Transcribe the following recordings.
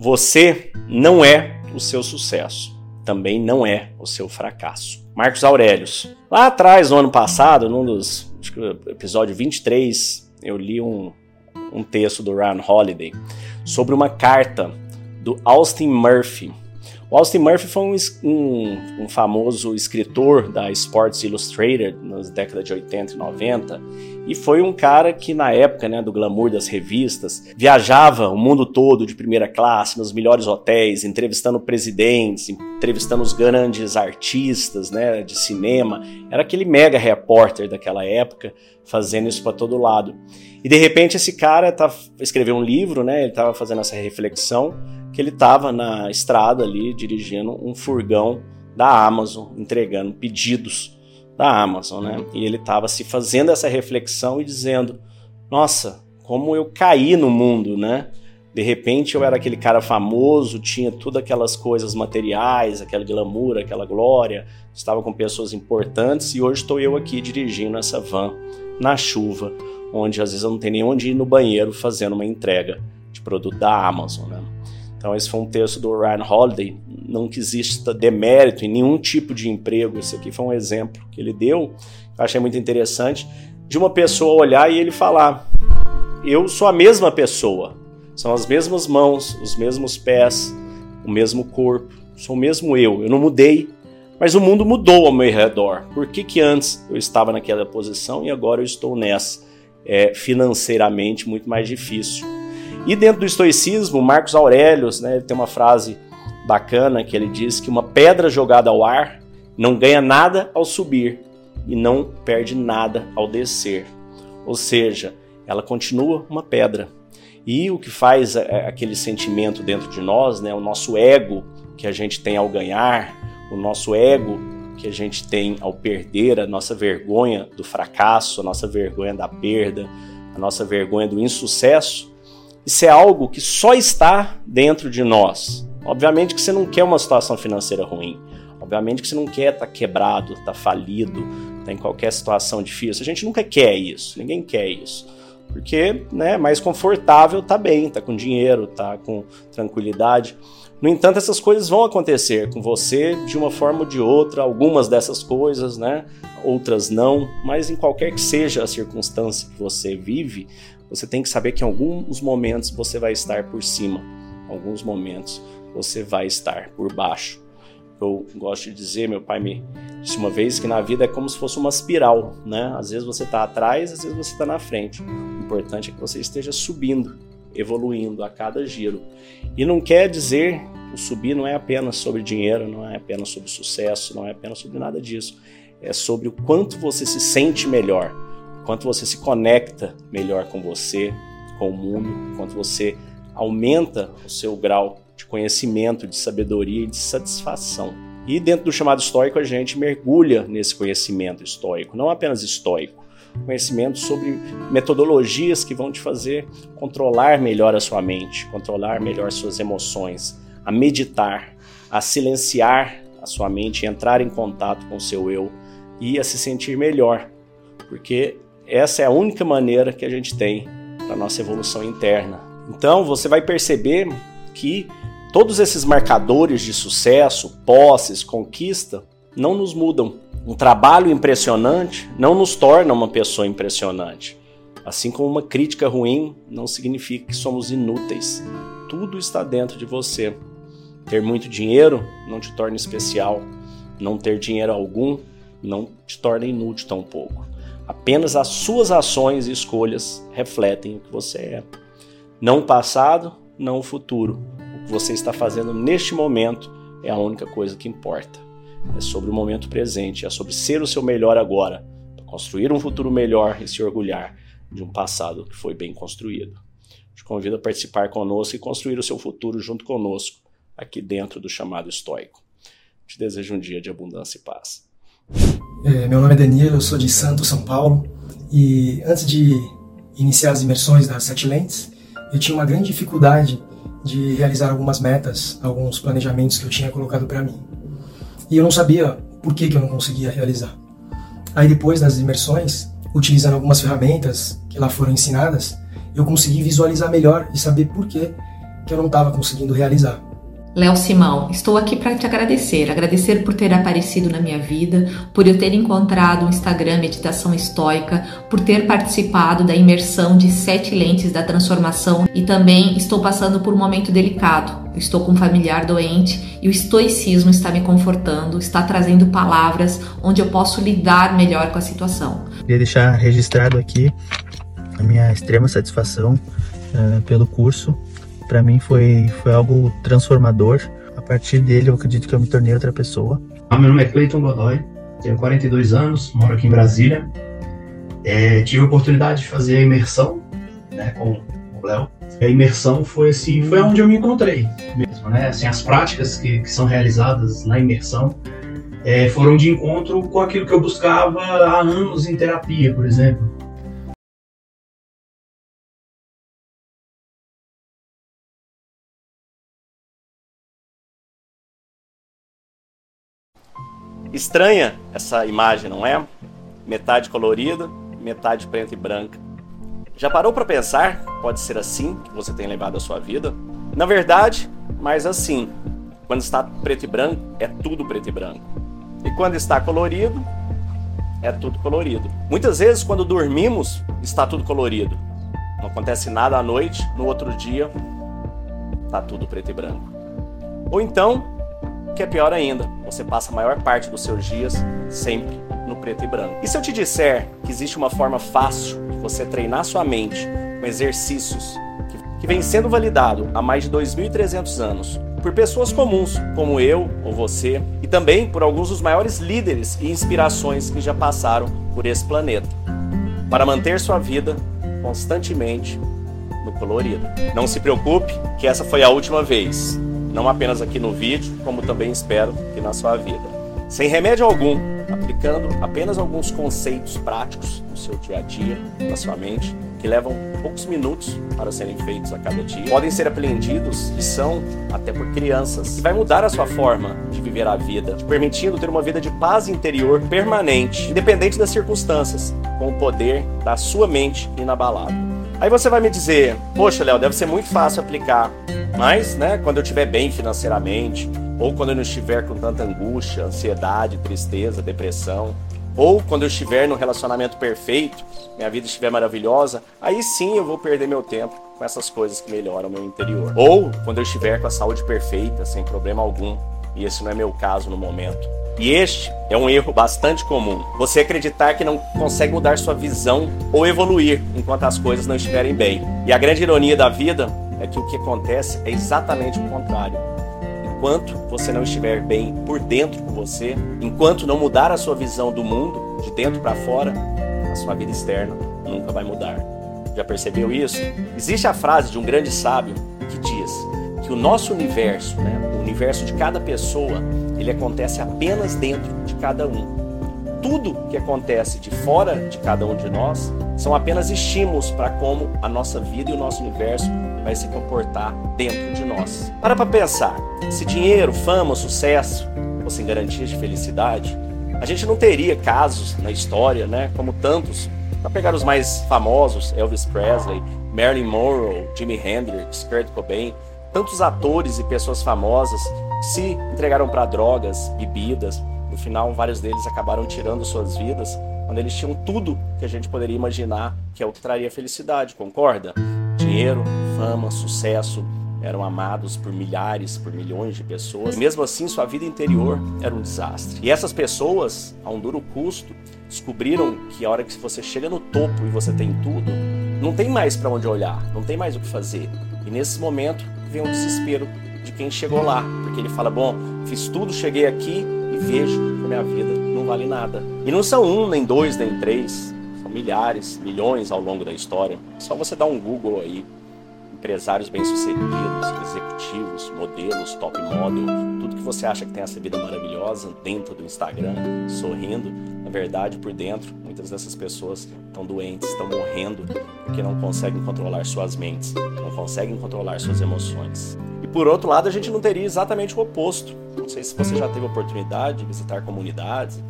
Você não é o seu sucesso, também não é o seu fracasso. Marcos Aurelius. Lá atrás, no ano passado, num dos acho que episódio 23, eu li um, um texto do Ryan Holiday sobre uma carta do Austin Murphy. O Austin Murphy foi um, um, um, famoso escritor da Sports Illustrated nas décadas de 80 e 90 e foi um cara que na época né, do glamour das revistas viajava o mundo todo de primeira classe nos melhores hotéis, entrevistando presidentes, entrevistando os grandes artistas né, de cinema. Era aquele mega repórter daquela época fazendo isso para todo lado. E de repente esse cara tá, escreveu um livro, né, ele estava fazendo essa reflexão que ele estava na estrada ali dirigindo um furgão da Amazon, entregando pedidos da Amazon, né? E ele estava se fazendo essa reflexão e dizendo: "Nossa, como eu caí no mundo, né? De repente eu era aquele cara famoso, tinha todas aquelas coisas materiais, aquela glamour, aquela glória, estava com pessoas importantes e hoje estou eu aqui dirigindo essa van na chuva, onde às vezes eu não tenho nem onde ir no banheiro fazendo uma entrega de produto da Amazon, né? Então, esse foi um texto do Ryan Holiday. Não que exista demérito em nenhum tipo de emprego. Esse aqui foi um exemplo que ele deu. Eu achei muito interessante. De uma pessoa olhar e ele falar: Eu sou a mesma pessoa. São as mesmas mãos, os mesmos pés, o mesmo corpo. Sou o mesmo eu. Eu não mudei. Mas o mundo mudou ao meu redor. Por que, que antes eu estava naquela posição e agora eu estou nessa? É financeiramente muito mais difícil e dentro do estoicismo, Marcos Aurelius né, tem uma frase bacana que ele diz que uma pedra jogada ao ar não ganha nada ao subir e não perde nada ao descer. Ou seja, ela continua uma pedra. E o que faz é, é aquele sentimento dentro de nós, né, o nosso ego que a gente tem ao ganhar, o nosso ego que a gente tem ao perder, a nossa vergonha do fracasso, a nossa vergonha da perda, a nossa vergonha do insucesso, isso é algo que só está dentro de nós. Obviamente que você não quer uma situação financeira ruim. Obviamente que você não quer estar tá quebrado, estar tá falido, estar tá em qualquer situação difícil. A gente nunca quer isso. Ninguém quer isso. Porque né, mais confortável tá bem, tá com dinheiro, tá com tranquilidade. No entanto, essas coisas vão acontecer com você de uma forma ou de outra, algumas dessas coisas, né? Outras não, mas em qualquer que seja a circunstância que você vive, você tem que saber que em alguns momentos você vai estar por cima, alguns momentos você vai estar por baixo. Eu gosto de dizer, meu pai me disse uma vez que na vida é como se fosse uma espiral, né? Às vezes você está atrás, às vezes você está na frente. O importante é que você esteja subindo, evoluindo a cada giro. E não quer dizer o subir não é apenas sobre dinheiro, não é apenas sobre sucesso, não é apenas sobre nada disso. É sobre o quanto você se sente melhor quanto você se conecta melhor com você, com o mundo, quanto você aumenta o seu grau de conhecimento, de sabedoria e de satisfação. E dentro do chamado estoico, a gente mergulha nesse conhecimento estoico, não apenas estoico, conhecimento sobre metodologias que vão te fazer controlar melhor a sua mente, controlar melhor suas emoções, a meditar, a silenciar a sua mente, entrar em contato com o seu eu e a se sentir melhor, porque essa é a única maneira que a gente tem para nossa evolução interna. Então você vai perceber que todos esses marcadores de sucesso, posses, conquista, não nos mudam. Um trabalho impressionante não nos torna uma pessoa impressionante. Assim como uma crítica ruim não significa que somos inúteis. Tudo está dentro de você. Ter muito dinheiro não te torna especial. Não ter dinheiro algum não te torna inútil tão pouco. Apenas as suas ações e escolhas refletem o que você é. Não o passado, não o futuro. Você está fazendo neste momento é a única coisa que importa. É sobre o momento presente, é sobre ser o seu melhor agora, para construir um futuro melhor e se orgulhar de um passado que foi bem construído. Te convido a participar conosco e construir o seu futuro junto conosco, aqui dentro do chamado estoico. Te desejo um dia de abundância e paz. É, meu nome é Danilo, eu sou de Santos, São Paulo. E antes de iniciar as imersões das Sete Lentes, eu tinha uma grande dificuldade de realizar algumas metas, alguns planejamentos que eu tinha colocado para mim. E eu não sabia por que, que eu não conseguia realizar. Aí depois das imersões, utilizando algumas ferramentas que lá foram ensinadas, eu consegui visualizar melhor e saber por que, que eu não estava conseguindo realizar. Léo Simão, estou aqui para te agradecer. Agradecer por ter aparecido na minha vida, por eu ter encontrado o Instagram Meditação Estoica, por ter participado da imersão de sete lentes da transformação e também estou passando por um momento delicado. Estou com um familiar doente e o estoicismo está me confortando, está trazendo palavras onde eu posso lidar melhor com a situação. Queria deixar registrado aqui a minha extrema satisfação uh, pelo curso para mim foi, foi algo transformador. A partir dele, eu acredito que eu me tornei outra pessoa. Ah, meu nome é Cleiton Godoy, tenho 42 anos, moro aqui em Brasília. É, tive a oportunidade de fazer a imersão né, com o Léo. A imersão foi assim, foi onde eu me encontrei mesmo, né? Assim, as práticas que, que são realizadas na imersão é, foram de encontro com aquilo que eu buscava há anos em terapia, por exemplo. Estranha essa imagem, não é? Metade colorida, metade preta e branca. Já parou para pensar? Pode ser assim que você tem levado a sua vida? Na verdade, mas assim. Quando está preto e branco, é tudo preto e branco. E quando está colorido, é tudo colorido. Muitas vezes, quando dormimos, está tudo colorido. Não acontece nada à noite, no outro dia, está tudo preto e branco. Ou então, que é pior ainda, você passa a maior parte dos seus dias sempre no preto e branco. E se eu te disser que existe uma forma fácil de você treinar sua mente com exercícios que, que vem sendo validado há mais de 2.300 anos por pessoas comuns, como eu ou você, e também por alguns dos maiores líderes e inspirações que já passaram por esse planeta, para manter sua vida constantemente no colorido. Não se preocupe, que essa foi a última vez não apenas aqui no vídeo, como também espero que na sua vida. Sem remédio algum, aplicando apenas alguns conceitos práticos no seu dia a dia, na sua mente, que levam poucos minutos para serem feitos a cada dia. Podem ser apreendidos e são até por crianças, e vai mudar a sua forma de viver a vida, te permitindo ter uma vida de paz interior permanente, independente das circunstâncias, com o poder da sua mente inabalável. Aí você vai me dizer, poxa, Léo, deve ser muito fácil aplicar. Mas, né, quando eu estiver bem financeiramente, ou quando eu não estiver com tanta angústia, ansiedade, tristeza, depressão, ou quando eu estiver no relacionamento perfeito, minha vida estiver maravilhosa, aí sim eu vou perder meu tempo com essas coisas que melhoram o meu interior. Ou quando eu estiver com a saúde perfeita, sem problema algum, e esse não é meu caso no momento. E este é um erro bastante comum. Você acreditar que não consegue mudar sua visão ou evoluir enquanto as coisas não estiverem bem. E a grande ironia da vida é que o que acontece é exatamente o contrário. Enquanto você não estiver bem por dentro com você, enquanto não mudar a sua visão do mundo, de dentro para fora, a sua vida externa nunca vai mudar. Já percebeu isso? Existe a frase de um grande sábio que diz que o nosso universo, né, o universo de cada pessoa, ele acontece apenas dentro de cada um. Tudo que acontece de fora de cada um de nós são apenas estímulos para como a nossa vida e o nosso universo vai se comportar dentro de nós. Para para pensar, se dinheiro, fama, sucesso fossem garantias de felicidade, a gente não teria casos na história, né, como tantos. Para pegar os mais famosos, Elvis Presley, Marilyn Monroe, Jimi Hendrix, Kurt Cobain, tantos atores e pessoas famosas se entregaram para drogas, bebidas. No final, vários deles acabaram tirando suas vidas quando eles tinham tudo que a gente poderia imaginar que é o que traria felicidade, concorda? Dinheiro, fama, sucesso, eram amados por milhares, por milhões de pessoas. Mesmo assim, sua vida interior era um desastre. E essas pessoas, a um duro custo, descobriram que a hora que você chega no topo e você tem tudo, não tem mais para onde olhar, não tem mais o que fazer. E nesse momento vem o desespero de quem chegou lá, porque ele fala: Bom, fiz tudo, cheguei aqui e vejo que minha vida não vale nada. E não são um, nem dois, nem três, são milhares, milhões ao longo da história. Só você dar um Google aí, empresários bem-sucedidos, executivos, modelos, top model, tudo que você acha que tem essa vida maravilhosa dentro do Instagram, sorrindo, na verdade, por dentro, muitas dessas pessoas estão doentes, estão morrendo porque não conseguem controlar suas mentes, não conseguem controlar suas emoções. E por outro lado, a gente não teria exatamente o oposto. Não sei se você já teve oportunidade de visitar comunidades,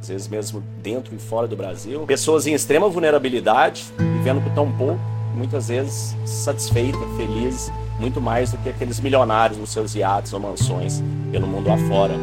às vezes mesmo dentro e fora do Brasil, pessoas em extrema vulnerabilidade, vivendo com tão pouco muitas vezes satisfeita, feliz muito mais do que aqueles milionários nos seus iates ou mansões pelo mundo afora.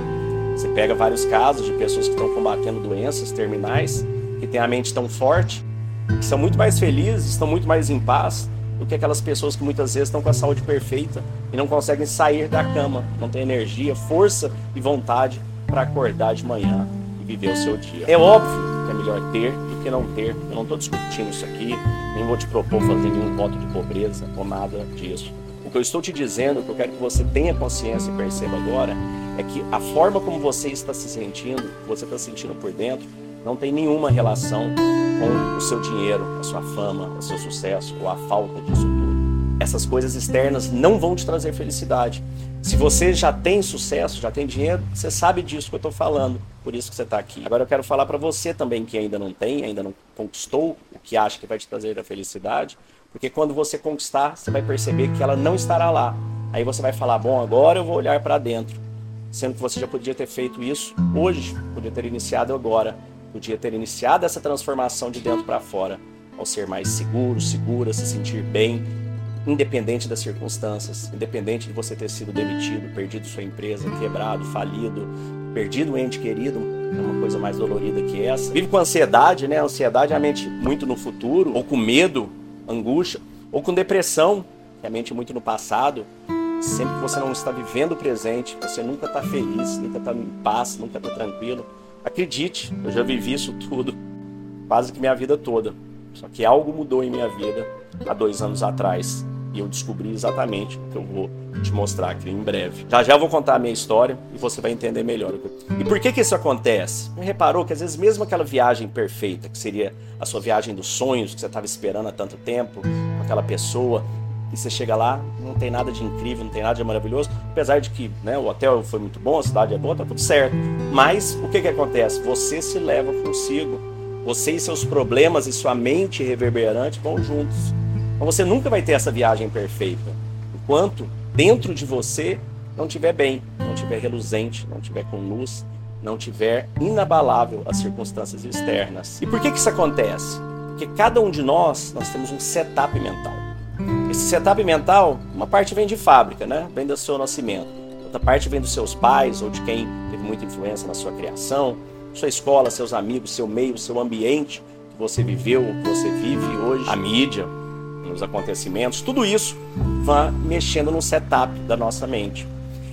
Você pega vários casos de pessoas que estão combatendo doenças terminais, que têm a mente tão forte, que são muito mais felizes, estão muito mais em paz do que aquelas pessoas que muitas vezes estão com a saúde perfeita e não conseguem sair da cama, não têm energia, força e vontade para acordar de manhã e viver o seu dia. É óbvio que é melhor ter do que não ter. Eu não estou discutindo isso aqui, nem vou te propor fazer nenhum voto de pobreza ou nada disso. O que eu estou te dizendo, o que eu quero que você tenha consciência e perceba agora, é que a forma como você está se sentindo, você está sentindo por dentro, não tem nenhuma relação com o seu dinheiro, a sua fama, o seu sucesso ou a falta disso tudo. Essas coisas externas não vão te trazer felicidade. Se você já tem sucesso, já tem dinheiro, você sabe disso que eu estou falando, por isso que você está aqui. Agora eu quero falar para você também que ainda não tem, ainda não conquistou o que acha que vai te trazer a felicidade, porque quando você conquistar, você vai perceber que ela não estará lá. Aí você vai falar: bom, agora eu vou olhar para dentro sendo que você já podia ter feito isso hoje, podia ter iniciado agora, podia ter iniciado essa transformação de dentro para fora, ao ser mais seguro, segura, se sentir bem, independente das circunstâncias, independente de você ter sido demitido, perdido sua empresa, quebrado, falido, perdido um ente querido, é uma coisa mais dolorida que essa. Vive com ansiedade, né? Ansiedade é a mente muito no futuro, ou com medo, angústia, ou com depressão, que é a mente muito no passado, Sempre que você não está vivendo o presente, você nunca está feliz, nunca está em paz, nunca está tranquilo. Acredite, eu já vivi isso tudo, quase que minha vida toda. Só que algo mudou em minha vida há dois anos atrás e eu descobri exatamente o que eu vou te mostrar aqui em breve. Já já vou contar a minha história e você vai entender melhor. E por que que isso acontece? Você reparou que às vezes mesmo aquela viagem perfeita, que seria a sua viagem dos sonhos, que você estava esperando há tanto tempo, com aquela pessoa, e você chega lá, não tem nada de incrível, não tem nada de maravilhoso, apesar de que né, o hotel foi muito bom, a cidade é boa, tá tudo certo. Mas o que, que acontece? Você se leva consigo. Você e seus problemas e sua mente reverberante vão juntos. Então você nunca vai ter essa viagem perfeita. Enquanto dentro de você não estiver bem, não estiver reluzente, não estiver com luz, não tiver inabalável as circunstâncias externas. E por que, que isso acontece? Porque cada um de nós, nós temos um setup mental. Esse setup mental, uma parte vem de fábrica, né? Vem do seu nascimento. Outra parte vem dos seus pais ou de quem teve muita influência na sua criação, sua escola, seus amigos, seu meio, seu ambiente que você viveu, que você vive hoje, a mídia, os acontecimentos, tudo isso vai mexendo no setup da nossa mente.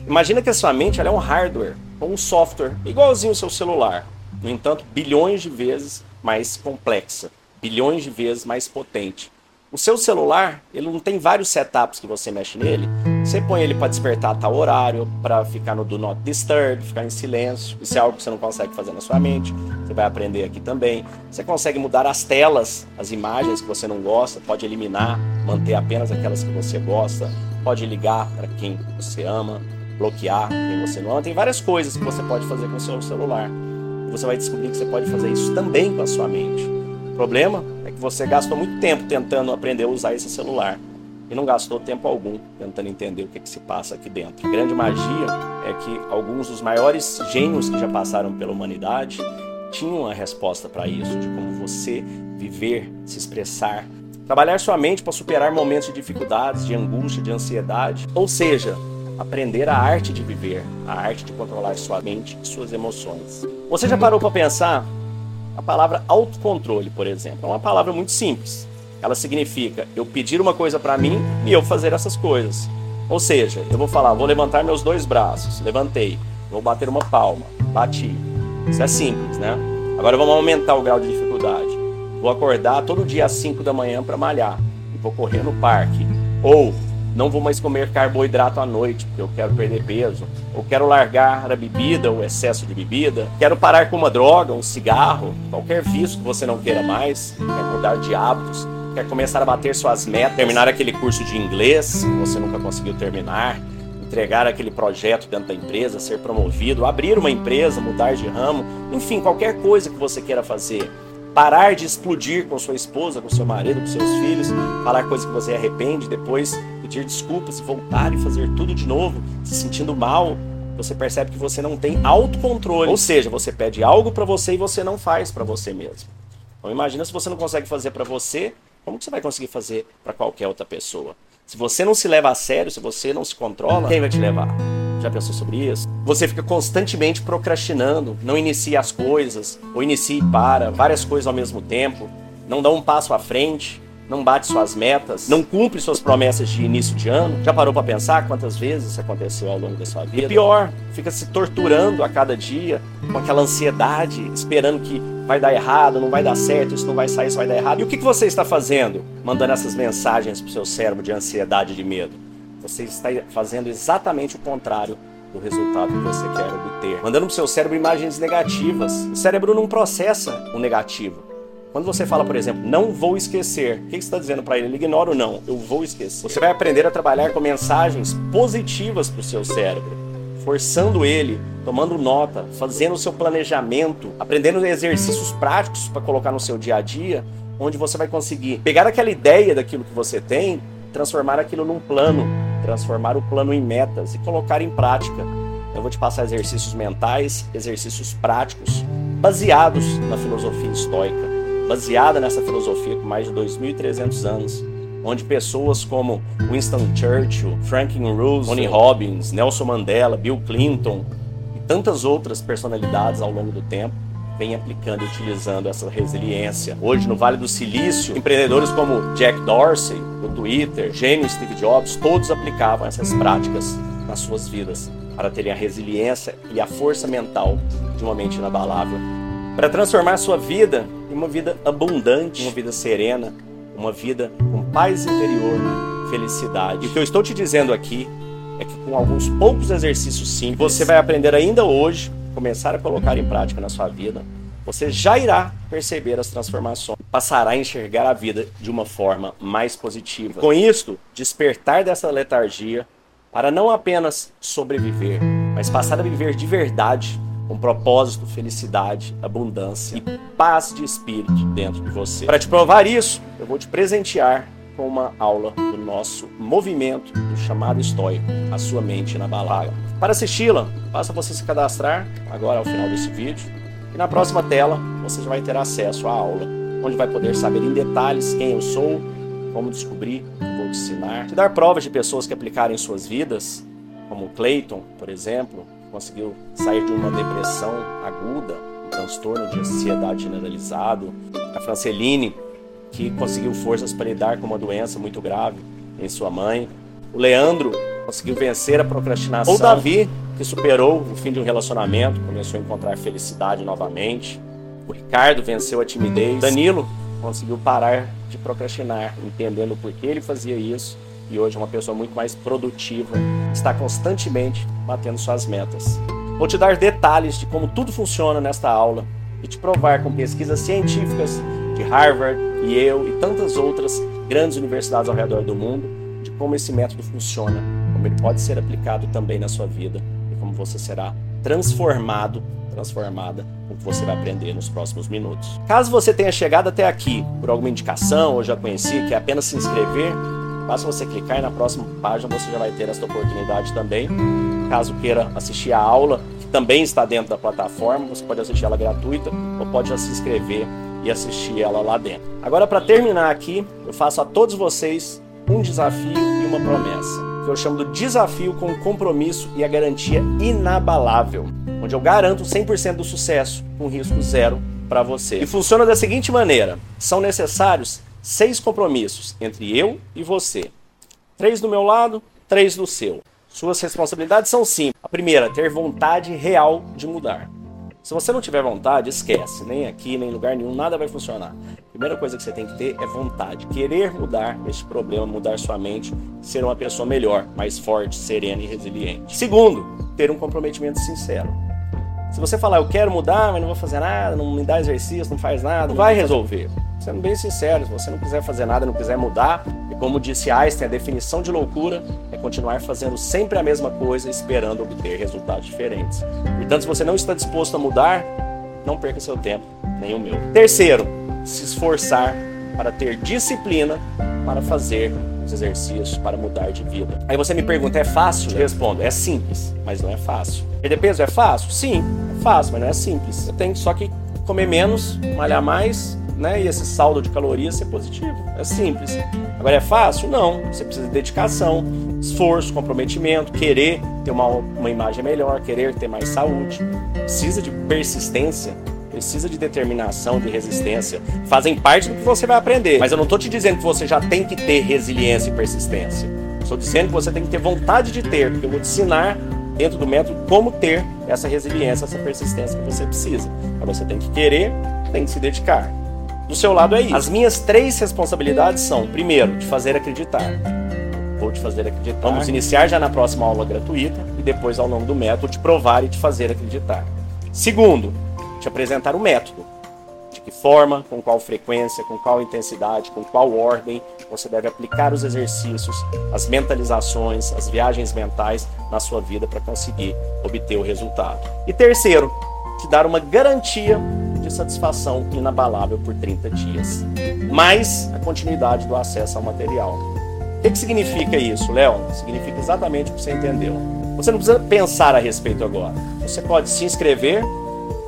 Imagina que a sua mente é um hardware, ou um software, igualzinho ao seu celular. No entanto, bilhões de vezes mais complexa, bilhões de vezes mais potente. O seu celular, ele não tem vários setups que você mexe nele. Você põe ele para despertar a tal horário, para ficar no do not disturb, ficar em silêncio. Isso é algo que você não consegue fazer na sua mente. Você vai aprender aqui também. Você consegue mudar as telas, as imagens que você não gosta, pode eliminar, manter apenas aquelas que você gosta, pode ligar para quem você ama, bloquear quem você não ama. Tem várias coisas que você pode fazer com o seu celular. Você vai descobrir que você pode fazer isso também com a sua mente. Problema você gastou muito tempo tentando aprender a usar esse celular e não gastou tempo algum tentando entender o que, que se passa aqui dentro. A grande magia é que alguns dos maiores gênios que já passaram pela humanidade tinham a resposta para isso, de como você viver, se expressar, trabalhar sua mente para superar momentos de dificuldades, de angústia, de ansiedade, ou seja, aprender a arte de viver, a arte de controlar sua mente e suas emoções. Você já parou para pensar a palavra autocontrole, por exemplo, é uma palavra muito simples. Ela significa eu pedir uma coisa para mim e eu fazer essas coisas. Ou seja, eu vou falar, vou levantar meus dois braços, levantei, vou bater uma palma, bati. Isso é simples, né? Agora vamos aumentar o grau de dificuldade. Vou acordar todo dia às 5 da manhã para malhar e vou correr no parque. Ou não vou mais comer carboidrato à noite, porque eu quero perder peso, ou quero largar a bebida, o excesso de bebida, quero parar com uma droga, um cigarro, qualquer vício que você não queira mais, quer mudar de hábitos, quer começar a bater suas metas, terminar aquele curso de inglês que você nunca conseguiu terminar, entregar aquele projeto dentro da empresa, ser promovido, abrir uma empresa, mudar de ramo, enfim, qualquer coisa que você queira fazer parar de explodir com sua esposa, com seu marido, com seus filhos, falar coisas que você arrepende, depois pedir desculpas e voltar e fazer tudo de novo, se sentindo mal, você percebe que você não tem autocontrole. Ou seja, você pede algo para você e você não faz para você mesmo. Então imagina se você não consegue fazer para você, como que você vai conseguir fazer para qualquer outra pessoa? Se você não se leva a sério, se você não se controla, quem vai te levar? Já pensou sobre isso? Você fica constantemente procrastinando, não inicia as coisas, ou inicia e para, várias coisas ao mesmo tempo, não dá um passo à frente, não bate suas metas, não cumpre suas promessas de início de ano. Já parou para pensar quantas vezes isso aconteceu ao longo da sua vida? E pior, fica se torturando a cada dia com aquela ansiedade, esperando que vai dar errado, não vai dar certo, isso não vai sair, isso vai dar errado. E o que você está fazendo? Mandando essas mensagens para o seu cérebro de ansiedade e de medo. Você está fazendo exatamente o contrário do resultado que você quer obter. Mandando para o seu cérebro imagens negativas. O cérebro não processa o negativo. Quando você fala, por exemplo, não vou esquecer, o que você está dizendo para ele? Ele ignora o não, eu vou esquecer. Você vai aprender a trabalhar com mensagens positivas para o seu cérebro, forçando ele, tomando nota, fazendo o seu planejamento, aprendendo exercícios práticos para colocar no seu dia a dia, onde você vai conseguir pegar aquela ideia daquilo que você tem, transformar aquilo num plano, transformar o plano em metas e colocar em prática. Eu vou te passar exercícios mentais, exercícios práticos, baseados na filosofia estoica baseada nessa filosofia com mais de 2.300 anos, onde pessoas como Winston Churchill, Franklin Roosevelt, Tony Robbins, Nelson Mandela, Bill Clinton e tantas outras personalidades ao longo do tempo vem aplicando e utilizando essa resiliência. Hoje, no Vale do Silício, empreendedores como Jack Dorsey, do Twitter, gênio Steve Jobs, todos aplicavam essas práticas nas suas vidas para terem a resiliência e a força mental de uma mente inabalável. Para transformar sua vida e uma vida abundante, uma vida serena, uma vida com paz interior, felicidade. E o que eu estou te dizendo aqui é que com alguns poucos exercícios simples, você vai aprender ainda hoje, começar a colocar em prática na sua vida, você já irá perceber as transformações, passará a enxergar a vida de uma forma mais positiva. Com isto, despertar dessa letargia para não apenas sobreviver, mas passar a viver de verdade com propósito, felicidade, abundância e paz de espírito dentro de você. Para te provar isso, eu vou te presentear com uma aula do nosso movimento do chamado estoico, a sua mente na balada. Para assisti-la, basta você se cadastrar agora ao final desse vídeo e na próxima tela você já vai ter acesso à aula, onde vai poder saber em detalhes quem eu sou, como descobrir, vou te ensinar, te dar provas de pessoas que aplicaram em suas vidas, como o Clayton, por exemplo, conseguiu sair de uma depressão aguda, um transtorno de ansiedade generalizado. A Franceline, que conseguiu forças para lidar com uma doença muito grave em sua mãe. O Leandro conseguiu vencer a procrastinação. O Davi, que superou o fim de um relacionamento, começou a encontrar felicidade novamente. O Ricardo venceu a timidez. Danilo conseguiu parar de procrastinar, entendendo por que ele fazia isso e hoje é uma pessoa muito mais produtiva, está constantemente batendo suas metas. Vou te dar detalhes de como tudo funciona nesta aula e te provar com pesquisas científicas de Harvard, Yale e tantas outras grandes universidades ao redor do mundo de como esse método funciona, como ele pode ser aplicado também na sua vida e como você será transformado, transformada com o que você vai aprender nos próximos minutos. Caso você tenha chegado até aqui por alguma indicação ou já conheci, que é apenas se inscrever, Basta você clicar e na próxima página você já vai ter essa oportunidade também. Caso queira assistir a aula, que também está dentro da plataforma, você pode assistir ela gratuita ou pode já se inscrever e assistir ela lá dentro. Agora, para terminar aqui, eu faço a todos vocês um desafio e uma promessa, que eu chamo do desafio com compromisso e a garantia inabalável, onde eu garanto 100% do sucesso com risco zero para você. E funciona da seguinte maneira: são necessários seis compromissos entre eu e você. Três do meu lado, três do seu. Suas responsabilidades são simples. A primeira, ter vontade real de mudar. Se você não tiver vontade, esquece. Nem aqui, nem em lugar nenhum, nada vai funcionar. A primeira coisa que você tem que ter é vontade. Querer mudar este problema, mudar sua mente, ser uma pessoa melhor, mais forte, serena e resiliente. Segundo, ter um comprometimento sincero. Se você falar, eu quero mudar, mas não vou fazer nada, não me dá exercício, não faz nada, não vai resolver. Sendo bem sincero, se você não quiser fazer nada, não quiser mudar, e como disse Einstein, a definição de loucura é continuar fazendo sempre a mesma coisa, esperando obter resultados diferentes. Portanto, se você não está disposto a mudar, não perca seu tempo, nem o meu. Terceiro, se esforçar para ter disciplina para fazer os exercícios para mudar de vida. Aí você me pergunta, é fácil? Eu respondo, é simples, mas não é fácil. Perder peso é fácil? Sim, é fácil, mas não é simples. Você tem só que comer menos, malhar mais, né, e esse saldo de calorias ser positivo. É simples. Agora é fácil? Não. Você precisa de dedicação, esforço, comprometimento, querer ter uma, uma imagem melhor, querer ter mais saúde. Precisa de persistência, precisa de determinação, de resistência. Fazem parte do que você vai aprender. Mas eu não estou te dizendo que você já tem que ter resiliência e persistência. Estou dizendo que você tem que ter vontade de ter, porque eu vou te ensinar dentro do método como ter essa resiliência, essa persistência que você precisa. Mas você tem que querer, tem que se dedicar. Do seu lado é isso. As minhas três responsabilidades são: primeiro, te fazer acreditar. Vou te fazer acreditar. Vamos iniciar já na próxima aula gratuita e depois, ao longo do método, te provar e te fazer acreditar. Segundo, te apresentar o método. De que forma, com qual frequência, com qual intensidade, com qual ordem você deve aplicar os exercícios, as mentalizações, as viagens mentais na sua vida para conseguir obter o resultado. E terceiro, te dar uma garantia de satisfação inabalável por 30 dias, mais a continuidade do acesso ao material. O que, que significa isso, Léo? Significa exatamente o que você entendeu. Você não precisa pensar a respeito agora. Você pode se inscrever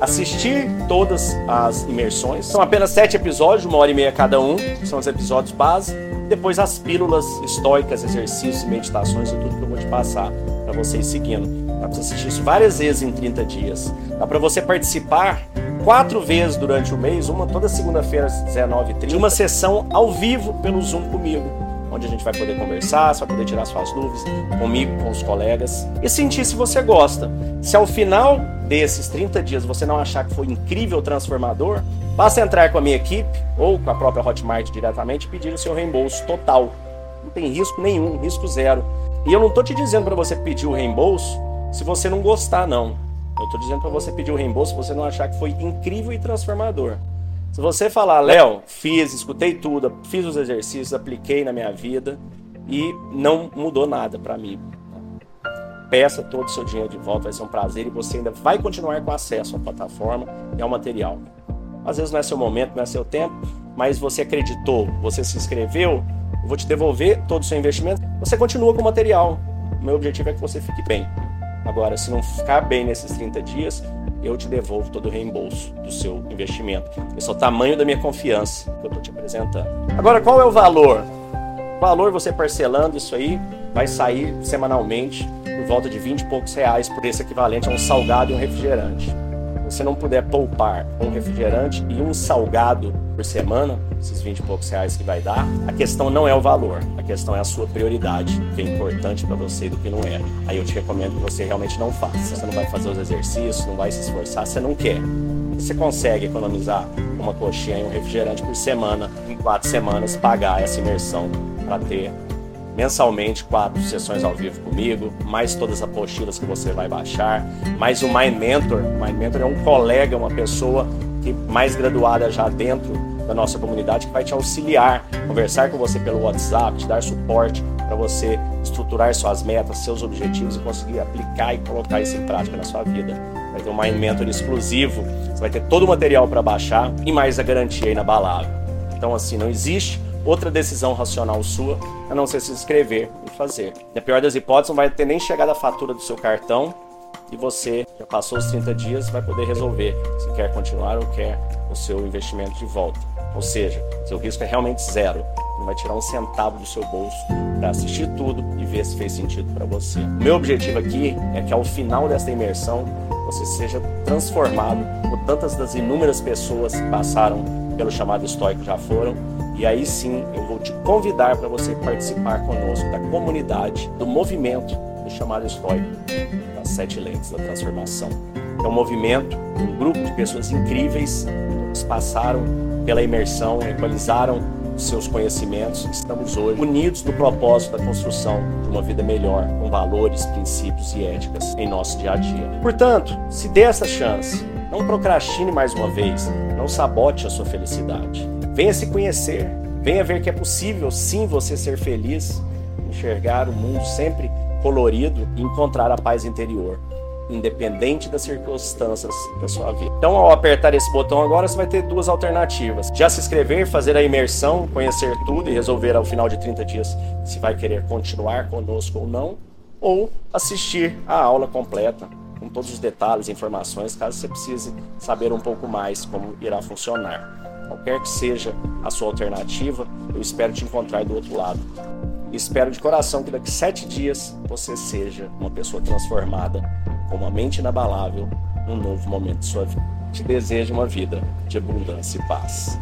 assistir todas as imersões. São apenas sete episódios, uma hora e meia cada um, são os episódios base. Depois as pílulas estoicas, exercícios, meditações e tudo que eu vou te passar para vocês seguindo. Dá para assistir isso várias vezes em 30 dias. Dá para você participar quatro vezes durante o mês, uma toda segunda-feira às 19h30, de uma sessão ao vivo pelo Zoom comigo onde a gente vai poder conversar, você vai poder tirar suas dúvidas comigo, com os colegas e sentir se você gosta. Se ao final desses 30 dias você não achar que foi incrível, transformador, basta entrar com a minha equipe ou com a própria Hotmart diretamente e pedir o seu reembolso total. Não tem risco nenhum, risco zero. E eu não estou te dizendo para você pedir o reembolso se você não gostar, não. Eu estou dizendo para você pedir o reembolso se você não achar que foi incrível e transformador. Se você falar, Léo, fiz, escutei tudo, fiz os exercícios, apliquei na minha vida e não mudou nada para mim. Peça todo o seu dinheiro de volta, vai ser um prazer e você ainda vai continuar com acesso à plataforma e ao material. Às vezes não é seu momento, não é seu tempo, mas você acreditou, você se inscreveu, eu vou te devolver todo o seu investimento, você continua com o material. O meu objetivo é que você fique bem. Agora, se não ficar bem nesses 30 dias, eu te devolvo todo o reembolso do seu investimento. Esse é o tamanho da minha confiança que eu estou te apresentando. Agora, qual é o valor? O valor você parcelando isso aí vai sair semanalmente por volta de 20 e poucos reais por esse equivalente a um salgado e um refrigerante você não puder poupar um refrigerante e um salgado por semana, esses 20 e poucos reais que vai dar, a questão não é o valor, a questão é a sua prioridade, o que é importante para você e do que não é. Aí eu te recomendo que você realmente não faça. Você não vai fazer os exercícios, não vai se esforçar, você não quer. Você consegue economizar uma coxinha e um refrigerante por semana, em quatro semanas, pagar essa imersão para ter mensalmente quatro sessões ao vivo comigo, mais todas as apostilas que você vai baixar, mais o Mind Mentor. O Mind Mentor é um colega, uma pessoa que mais graduada já dentro da nossa comunidade que vai te auxiliar, conversar com você pelo WhatsApp, te dar suporte para você estruturar suas metas, seus objetivos e conseguir aplicar e colocar isso em prática na sua vida. Vai ter um Mind Mentor exclusivo, você vai ter todo o material para baixar e mais a garantia inabalável. Então assim, não existe outra decisão racional sua a não ser se inscrever e fazer. Na pior das hipóteses, não vai ter nem chegado a fatura do seu cartão e você já passou os 30 dias vai poder resolver se quer continuar ou quer o seu investimento de volta. Ou seja, seu risco é realmente zero. Não vai tirar um centavo do seu bolso para assistir tudo e ver se fez sentido para você. Meu objetivo aqui é que ao final desta imersão você seja transformado por tantas das inúmeras pessoas que passaram pelo chamado estoico já foram e aí sim eu vou te convidar para você participar conosco da comunidade, do movimento do chamado estoico, das sete lentes da transformação. É um movimento, um grupo de pessoas incríveis que passaram pela imersão, equalizaram seus conhecimentos. Estamos hoje unidos no propósito da construção de uma vida melhor, com valores, princípios e éticas em nosso dia a dia. Portanto, se dê essa chance, não procrastine mais uma vez, não sabote a sua felicidade. Venha se conhecer, venha ver que é possível sim você ser feliz, enxergar o mundo sempre colorido e encontrar a paz interior, independente das circunstâncias da sua vida. Então, ao apertar esse botão agora, você vai ter duas alternativas: já se inscrever, fazer a imersão, conhecer tudo e resolver ao final de 30 dias se vai querer continuar conosco ou não, ou assistir a aula completa com todos os detalhes e informações, caso você precise saber um pouco mais como irá funcionar. Qualquer que seja a sua alternativa, eu espero te encontrar do outro lado. Espero de coração que daqui sete dias você seja uma pessoa transformada, com uma mente inabalável, num novo momento de sua vida. Te desejo uma vida de abundância e paz.